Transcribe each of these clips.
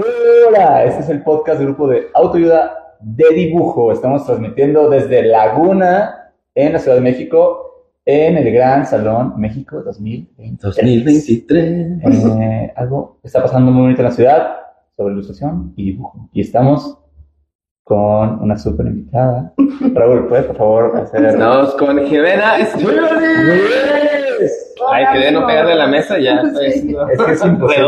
Hola, este es el podcast del grupo de autoayuda de dibujo. Estamos transmitiendo desde Laguna, en la Ciudad de México, en el Gran Salón México 2023. 2023. Eh, algo está pasando muy bonito en la ciudad sobre ilustración y dibujo. Y estamos con una súper invitada. Raúl, ¿puedes por favor hacer... Estamos con Jimena. Ay, quería no pegarle a la mesa, ya estoy haciendo Es que es imposible.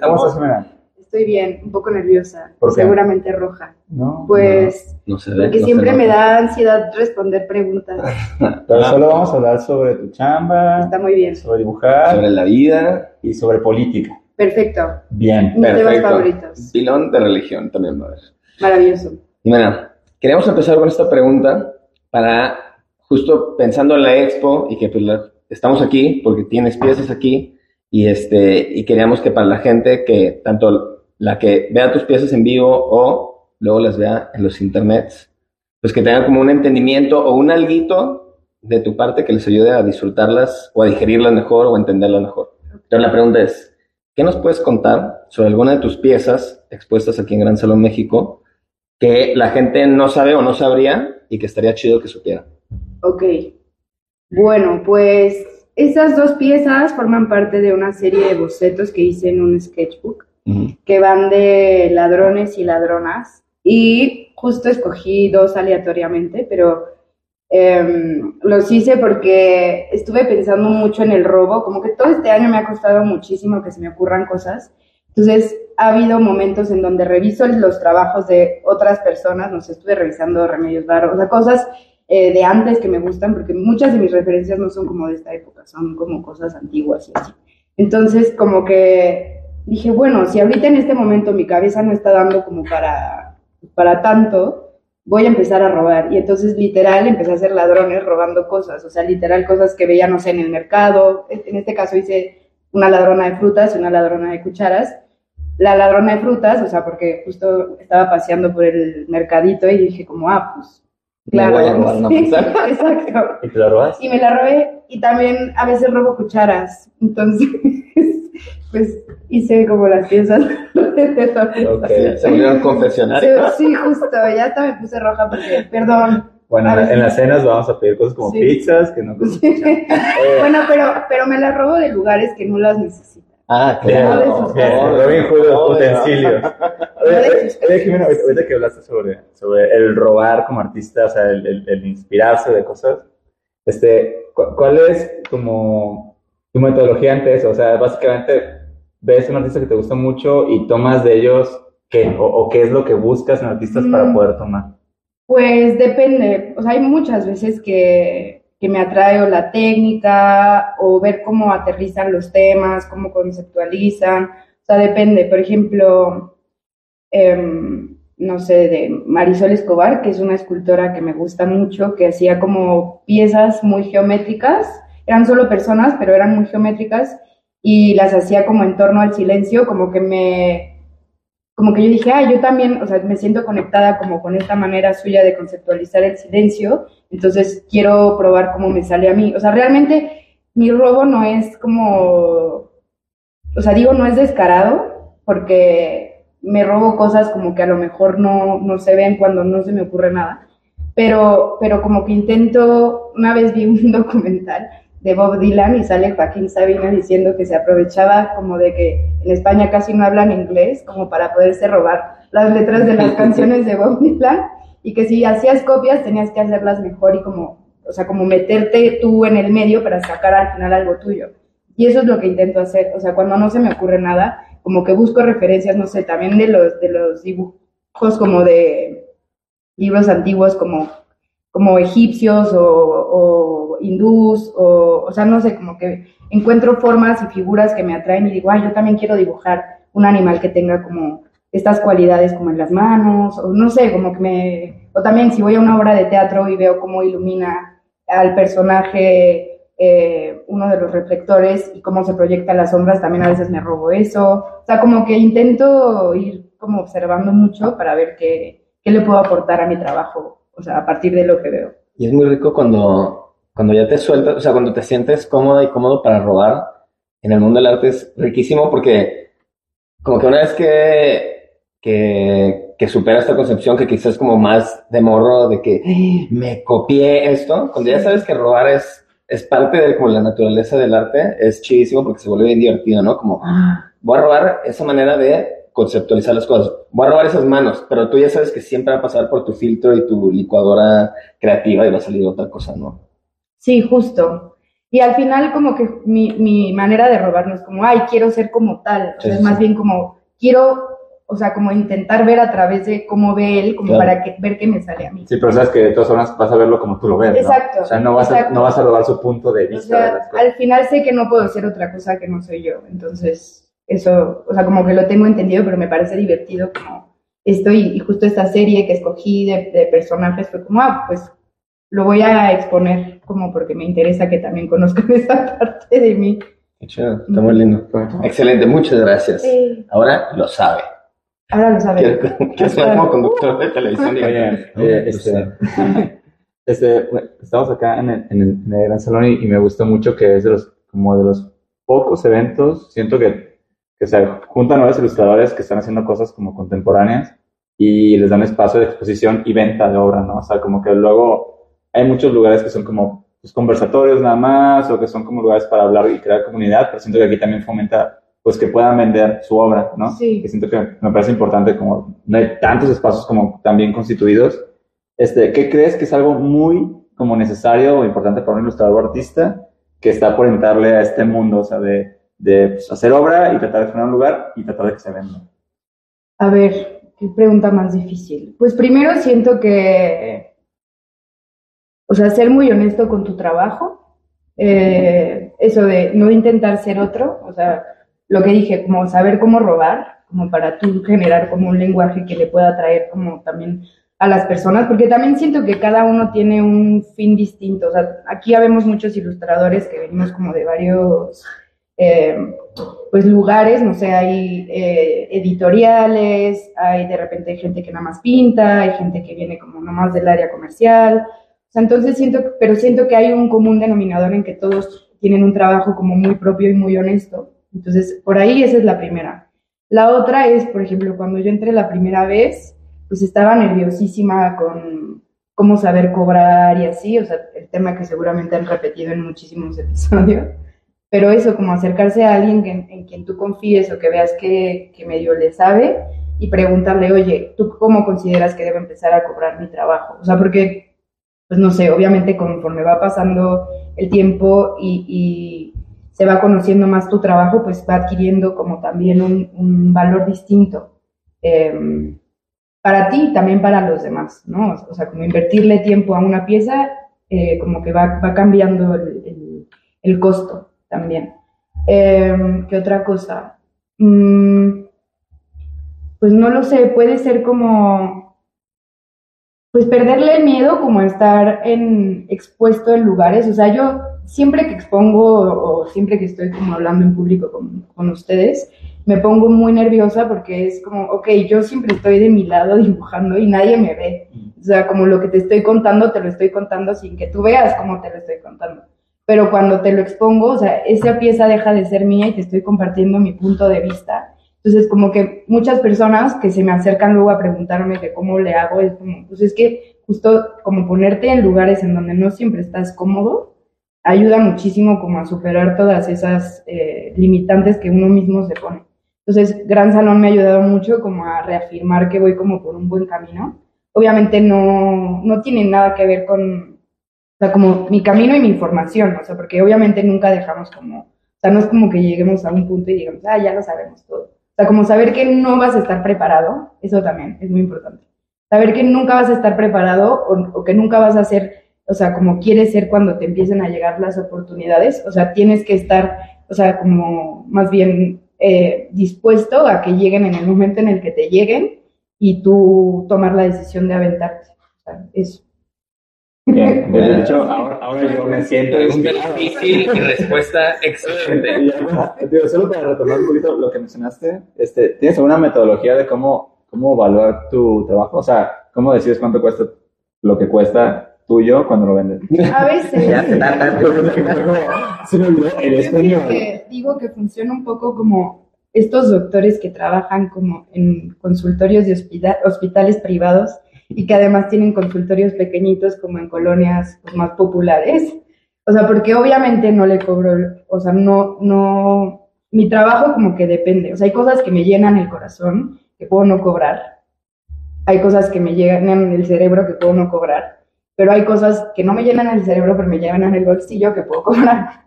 ¿Cómo estás. Jimena? Estoy bien, un poco nerviosa, ¿Por qué? seguramente roja. No, Pues No se ve. porque no siempre se me da ansiedad responder preguntas. Pero solo vamos a hablar sobre tu chamba, Está muy bien. sobre dibujar Sobre la vida. y sobre política. Perfecto. Bien. Mis temas Perfecto. favoritos. Pilón de religión también va a haber. Maravilloso. Jimena, queríamos empezar con esta pregunta para, justo pensando en la expo y que pues, la- estamos aquí porque tienes piezas aquí y, este, y queríamos que para la gente que tanto la que vea tus piezas en vivo o luego las vea en los internets, pues que tengan como un entendimiento o un alguito de tu parte que les ayude a disfrutarlas o a digerirlas mejor o a entenderlas mejor. Entonces la pregunta es, ¿qué nos puedes contar sobre alguna de tus piezas expuestas aquí en Gran Salón México que la gente no sabe o no sabría y que estaría chido que supiera? Ok. Bueno, pues esas dos piezas forman parte de una serie de bocetos que hice en un sketchbook que van de ladrones y ladronas. Y justo escogí dos aleatoriamente, pero em, los hice porque estuve pensando mucho en el robo, como que todo este año me ha costado muchísimo que se me ocurran cosas. Entonces, ha habido momentos en donde reviso los trabajos de otras personas, no sé, estuve revisando Remedios Varo, o sea, cosas eh, de antes que me gustan, porque muchas de mis referencias no son como de esta época, son como cosas antiguas y así. Entonces, como que dije, bueno, si ahorita en este momento mi cabeza no está dando como para, para tanto, voy a empezar a robar. Y entonces, literal, empecé a ser ladrones robando cosas, o sea, literal, cosas que veía, no sé, en el mercado. En este caso hice una ladrona de frutas y una ladrona de cucharas. La ladrona de frutas, o sea, porque justo estaba paseando por el mercadito y dije como, ah, pues, Me claro. voy a robar una exacto. ¿Y te lo robas? Y me la robé y también a veces robo cucharas. Entonces, pues hice como las piezas de. Se volvieron confesionarios. Sí, sí, justo, ya hasta me puse roja porque, perdón. Bueno, en las cenas vamos a pedir cosas como Sí. pizzas que no Sí. Bueno, pero, pero me las robo de lugares que no las necesito. Ah, No, claro. sus bien, cosas. Robin Hood No, de- utensilios. Oye, No sus oye, Jimena, ahorita que hablaste sobre, sobre el robar como artista, o sea, el, el- el inspirarse de cosas, este, cu- ¿cuál es como tu metodología ante eso? O sea, básicamente ves un artista que te gusta mucho y tomas de ellos qué, o, o qué es lo que buscas en artistas para Mm. poder tomar. Pues depende, o sea, hay muchas veces que, que me atrae o la técnica o ver cómo aterrizan los temas, cómo conceptualizan, o sea, depende. Por ejemplo, em, no sé, de Marisol Escobar, que es una escultora que me gusta mucho, que hacía como piezas muy geométricas, eran solo personas, pero eran muy geométricas y las hacía como en torno al silencio, como que me, como que yo dije, ah, yo también, o sea, me siento conectada como con esta manera suya de conceptualizar el silencio, entonces quiero probar cómo me sale a mí. O sea, realmente mi robo no es como, o sea, digo, no es descarado, porque me robo cosas como que a lo mejor no, no se ven cuando no se me ocurre nada, pero, pero como que intento, una vez vi un documental de Bob Dylan y sale Joaquín Sabina diciendo que se aprovechaba como de que en España casi no hablan inglés como para poderse robar las letras de las canciones de Bob Dylan y que si hacías copias tenías que hacerlas mejor y como, o sea, como meterte tú en el medio para sacar al final algo tuyo. Y eso es lo que intento hacer, o sea, cuando no se me ocurre nada, como que busco referencias, no sé, también de los, de los dibujos como de libros antiguos como, como egipcios o, hindús, o, o sea, no sé, como que encuentro formas y figuras que me atraen y digo, ay, yo también quiero dibujar un animal que tenga como estas cualidades como en las manos, o no sé, como que me, o también si voy a una obra de teatro y veo cómo ilumina al personaje eh, uno de los reflectores y cómo se proyecta las sombras, también a veces me robo eso, o sea, como que intento ir como observando mucho para ver qué, qué le puedo aportar a mi trabajo, o sea, a partir de lo que veo. Y es muy rico cuando, cuando ya te sueltas, o sea, cuando te sientes cómoda y cómodo para robar en el mundo del arte es riquísimo porque como que una vez que, que, que supera esta concepción que quizás como más de morro de que "Ay, me copié esto, cuando ya sabes que robar es, es parte de como la naturaleza del arte, es chidísimo porque se vuelve bien divertido, ¿no? Como voy a robar esa manera de conceptualizar las cosas. Voy a robar esas manos, pero tú ya sabes que siempre va a pasar por tu filtro y tu licuadora creativa y va a salir otra cosa, ¿no? Sí, justo. Y al final como que mi, mi manera de robar no es como, ay, quiero ser como tal, o sea, Sí, es sí, más sí. bien como, quiero, o sea, como intentar ver a través de cómo ve él, como Claro. para que, ver qué me sale a mí. Sí, pero sabes que de todas formas vas a verlo como tú lo ves, ¿no? Exacto, O sea, no vas, a, no vas a robar su punto de O vista de sea, las cosas. al final sé que no puedo ser otra cosa que no soy yo, entonces eso, o sea, como que lo tengo entendido, pero me parece divertido como esto y, y justo esta serie que escogí de, de personajes fue como, ah, pues lo voy a exponer como porque me interesa que también conozcan esa parte de mí. Qué chido, está muy lindo. Excelente, muchas gracias. Sí. Ahora lo sabe. Ahora lo. Quiero, quiero sonar como conductor de televisión. y- Oye, oye, Lo este, sabe. este, bueno, estamos acá en el, en el- en el Gran Salón y, y me gusta mucho que es de los, como de los pocos eventos, siento que, que se juntan nuevos ilustradores que están haciendo cosas como contemporáneas y les dan espacio de exposición y venta de obra, ¿no? O sea, como que luego hay muchos lugares que son como pues, conversatorios nada más o que son como lugares para hablar y crear comunidad, pero siento que aquí también fomenta pues que puedan vender su obra, ¿no? Sí. Que siento que me parece importante como no hay tantos espacios como tan bien constituidos. Este, ¿qué crees que es algo muy como necesario o importante para un ilustrador o artista que está por entrarle a este mundo, o sea, de, de pues, hacer obra y tratar de poner un lugar y tratar de que se venda? A ver, qué pregunta más difícil. Pues primero siento que, o sea, ser muy honesto con tu trabajo, eh, eso de no intentar ser otro, o sea, lo que dije, como saber cómo robar, como para tú generar como un lenguaje que le pueda traer como también a las personas, porque también siento que cada uno tiene un fin distinto, o sea, aquí habemos muchos ilustradores que venimos como de varios... eh, pues lugares, no sé, hay eh, editoriales, hay de repente gente que nada más pinta, hay gente que viene como nada más del área comercial. O sea, entonces siento, pero siento que hay un común denominador en que todos tienen un trabajo como muy propio y muy honesto. Entonces, por ahí esa es la primera. La otra es, por ejemplo, cuando yo entré la primera vez, pues estaba nerviosísima con cómo saber cobrar y así, o sea, el tema que seguramente han repetido en muchísimos episodios. Pero eso, como acercarse a alguien en quien tú confíes o que veas que, que medio le sabe y preguntarle, oye, ¿tú cómo consideras que debo empezar a cobrar mi trabajo? O sea, porque, pues no sé, obviamente conforme va pasando el tiempo y, se va conociendo más tu trabajo, pues va adquiriendo como también un, valor distinto. em, para ti y también para los demás, ¿no? O sea, como invertirle tiempo a una pieza, eh, como que va, va cambiando el- el costo también. Eh, ¿Qué otra cosa? Mm, pues no lo sé, puede ser como, pues perderle el miedo como a estar en, expuesto en lugares, o sea, yo siempre que expongo o siempre que estoy como hablando en público con, con ustedes, me pongo muy nerviosa porque es como, ok, yo siempre estoy de mi lado dibujando y nadie me ve. O sea, como lo que te estoy contando, te lo estoy contando sin que tú veas cómo te lo estoy contando. Pero cuando te lo expongo, o sea, esa pieza deja de ser mía y te estoy compartiendo mi punto de vista. Entonces, como que muchas personas que se me acercan luego a preguntarme que cómo le hago, es como, pues es que justo como ponerte en lugares en donde no siempre estás cómodo, ayuda muchísimo como a superar todas esas eh, limitantes que uno mismo se pone. Entonces, Gran Salón me ha ayudado mucho como a reafirmar que voy como por un buen camino. Obviamente no, no tiene nada que ver con, o sea, como mi camino y mi información, o sea, porque obviamente nunca dejamos como, o sea, no es como que lleguemos a un punto y digamos, ah, ya lo sabemos todo. O sea, como saber que no vas a estar preparado, eso también es muy importante. Saber que nunca vas a estar preparado o, que nunca vas a ser, o sea, como quieres ser cuando te empiecen a llegar las oportunidades, o sea, tienes que estar, o sea, como más bien eh, dispuesto a que lleguen en el momento en el que te lleguen y tú tomar la decisión de aventarte. O sea, eso. Bien, de hecho, ahora, ahora yo me siento difícil y respuesta excelente. Y alguna- digo, solo para retomar un poquito lo que mencionaste, este, ¿tienes alguna metodología de cómo, cómo evaluar tu trabajo? O sea, ¿cómo decides cuánto cuesta lo que cuesta tuyo cuando lo vendes? A veces. Ya te tarda. Se me olvidó el español. que digo que funciona un poco como estos doctores que trabajan como en consultorios de hospita- hospitales privados y que además tienen consultorios pequeñitos como en colonias pues, más populares. O sea, porque obviamente no le cobro, o sea, no, no, mi trabajo como que depende. O sea, hay cosas que me llenan el corazón que puedo no cobrar. Hay cosas que me llenan el cerebro que puedo no cobrar. Pero hay cosas que no me llenan el cerebro, pero me llenan el bolsillo que puedo cobrar.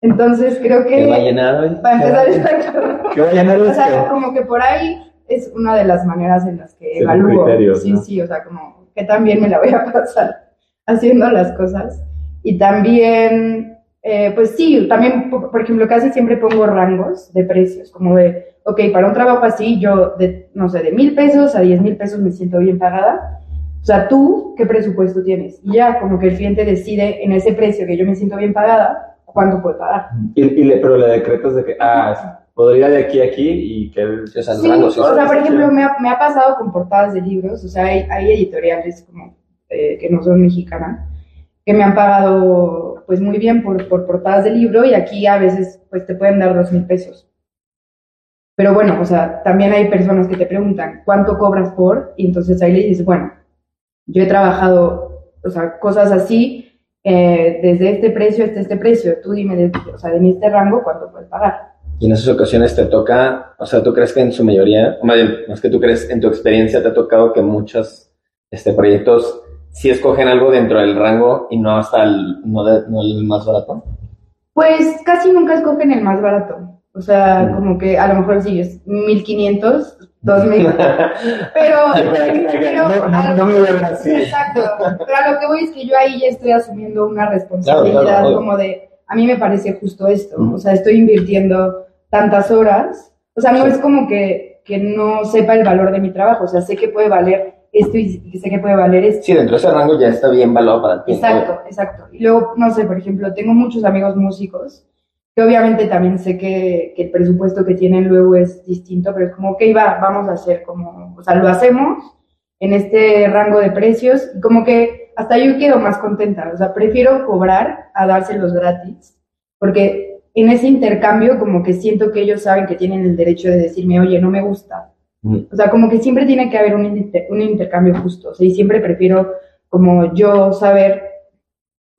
Entonces creo que ¿Qué va a llenar hoy? para empezar exacto. ¿Qué vayan a O sea, como que por ahí es una de las maneras en las que evalúo. sí, ¿no? sí, o sea, como que también me la voy a pasar haciendo las cosas. Y también, eh, pues sí, también, por, por ejemplo, casi siempre pongo rangos de precios, como de, ok, para un trabajo así, yo, de, no sé, de mil pesos a diez mil pesos me siento bien pagada. O sea, tú, ¿qué presupuesto tienes? Y ya, como que el cliente decide en ese precio que yo me siento bien pagada, cuánto puede pagar. Y, y le, pero le decretas de que, ah, podría de aquí a aquí y que él... O sea, Sí, o sea, por ejemplo, me ha, me ha pasado con portadas de libros, o sea, hay, hay editoriales como eh, que no son mexicanas, que me han pagado pues muy bien por, por portadas de libro y aquí a veces pues te pueden dar dos mil pesos. Pero bueno, o sea, también hay personas que te preguntan cuánto cobras por y entonces ahí le dices, bueno, yo he trabajado, o sea, cosas así, eh, desde este precio hasta este precio, tú dime, de, o sea, en este rango, cuánto puedes pagar. Y en esas ocasiones te toca, o sea, ¿tú crees que en su mayoría, o más bien, es que tú crees, en tu experiencia te ha tocado que muchos este, proyectos sí escogen algo dentro del rango y no hasta el, no, de- no el más barato? Pues casi nunca escogen el más barato. O sea, Mm. como que a lo mejor sí es 1500, 2000, pero, pero No, no, no me voy a así. Exacto. Pero a lo que voy es que yo ahí ya estoy asumiendo una responsabilidad Claro, claro, obvio. como de, a mí me parece justo esto. Ujú. O sea, estoy invirtiendo tantas horas. O sea, no es como que, que no sepa el valor de mi trabajo. O sea, sé que puede valer esto y y sé que puede valer esto. Sí, dentro de ese rango ya está bien valorado para ti. Exacto, exacto. Y luego, no sé, por ejemplo, tengo muchos amigos músicos que obviamente también sé que, que el presupuesto que tienen luego es distinto, pero es como, ok, va, vamos a hacer como, o sea, lo hacemos en este rango de precios y como que hasta yo quedo más contenta, o sea, prefiero cobrar a dárselos gratis, porque en ese intercambio como que siento que ellos saben que tienen el derecho de decirme, oye, no me gusta, Mm. o sea, como que siempre tiene que haber un, inter- un intercambio justo. O sea, y siempre prefiero como yo saber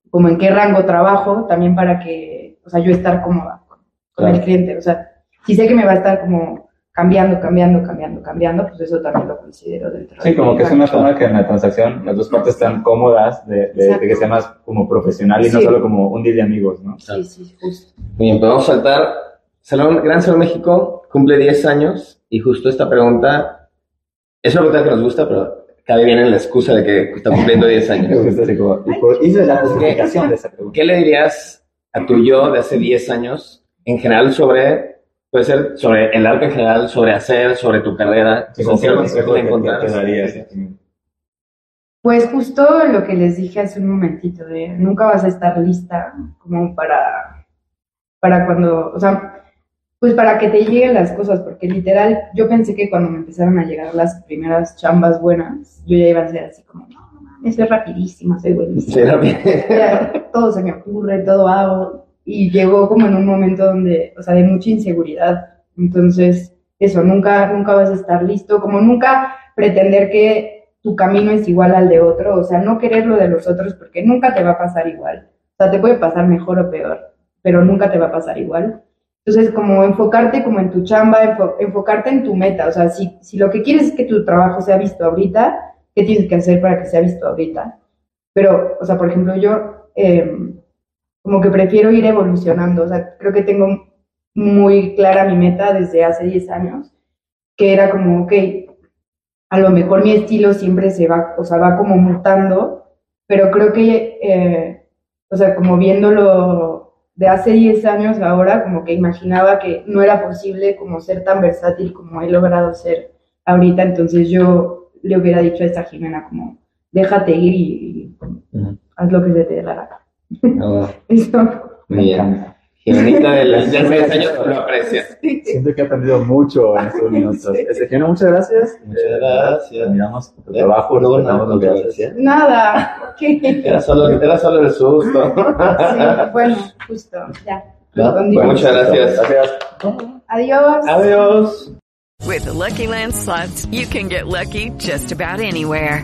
como en qué rango trabajo también para que, o sea, yo estar cómoda con, Claro. el cliente. O sea, si sé que me va a estar como cambiando, cambiando, cambiando, cambiando, pues eso también lo considero dentro Sí, de como que es una forma que en la transacción las dos partes están cómodas de, de- de que sea más como profesional y no Sí. solo como un deal de amigos, ¿no? Sí, sí, justo. Muy bien, pues vamos a saltar. Salón, Gran Salón México cumple 10 años y justo esta pregunta es una pregunta que nos gusta, pero cabe bien en la excusa de que está cumpliendo 10 Me años. hice la justificación de esa pregunta. ¿Qué le dirías a tu yo de hace 10 años en general sobre, puede ser sobre el arte en general, sobre hacer, sobre tu carrera? Que consejo te- darías. Pues justo lo que les dije hace un momentito, de nunca vas a estar lista como para, para cuando, o sea, pues para que te lleguen las cosas, porque literal, yo pensé que cuando me empezaron a llegar las primeras chambas buenas, yo ya iba a ser así como, no, no soy rapidísima, soy buenísima. Sí, todo se me ocurre, todo hago. Y llegó como en un momento donde, o sea, de mucha inseguridad. Entonces, eso, nunca, nunca vas a estar listo, como nunca pretender que tu camino es igual al de otro, o sea, no querer lo de los otros porque nunca te va a pasar igual. O sea, te puede pasar mejor o peor, pero nunca te va a pasar igual. Entonces, como enfocarte como en tu chamba, enfo- enfocarte en tu meta, o sea, si, si lo que quieres es que tu trabajo sea visto ahorita, ¿qué tienes que hacer para que sea visto ahorita? Pero, o sea, por ejemplo, yo eh, como que prefiero ir evolucionando. O sea, creo que tengo muy clara mi meta desde hace 10 años, que era como, ok, a lo mejor mi estilo siempre se va, o sea, va como mutando, pero creo que, eh, o sea, como viéndolo de hace 10 años ahora, como que imaginaba que no era posible como ser tan versátil como he logrado ser ahorita, entonces yo le hubiera dicho a esta Jimena como, déjate ir y, y haz lo que se te dé la gana. Oh, Eso. bien. Jimenita de los 10 años lo aprecia. Siento que he aprendido mucho en estos minutos. Este, Jimena, muchas gracias. Muchas gracias. Admiramos tu Eh, trabajo, luego haces. controversia. Nada. Era solo, era solo el susto. Sí, bueno, justo, ya. Bueno, muchas gracias. Gracias. Adiós. Adiós. With the Lucky Land slots, you can get lucky just about anywhere.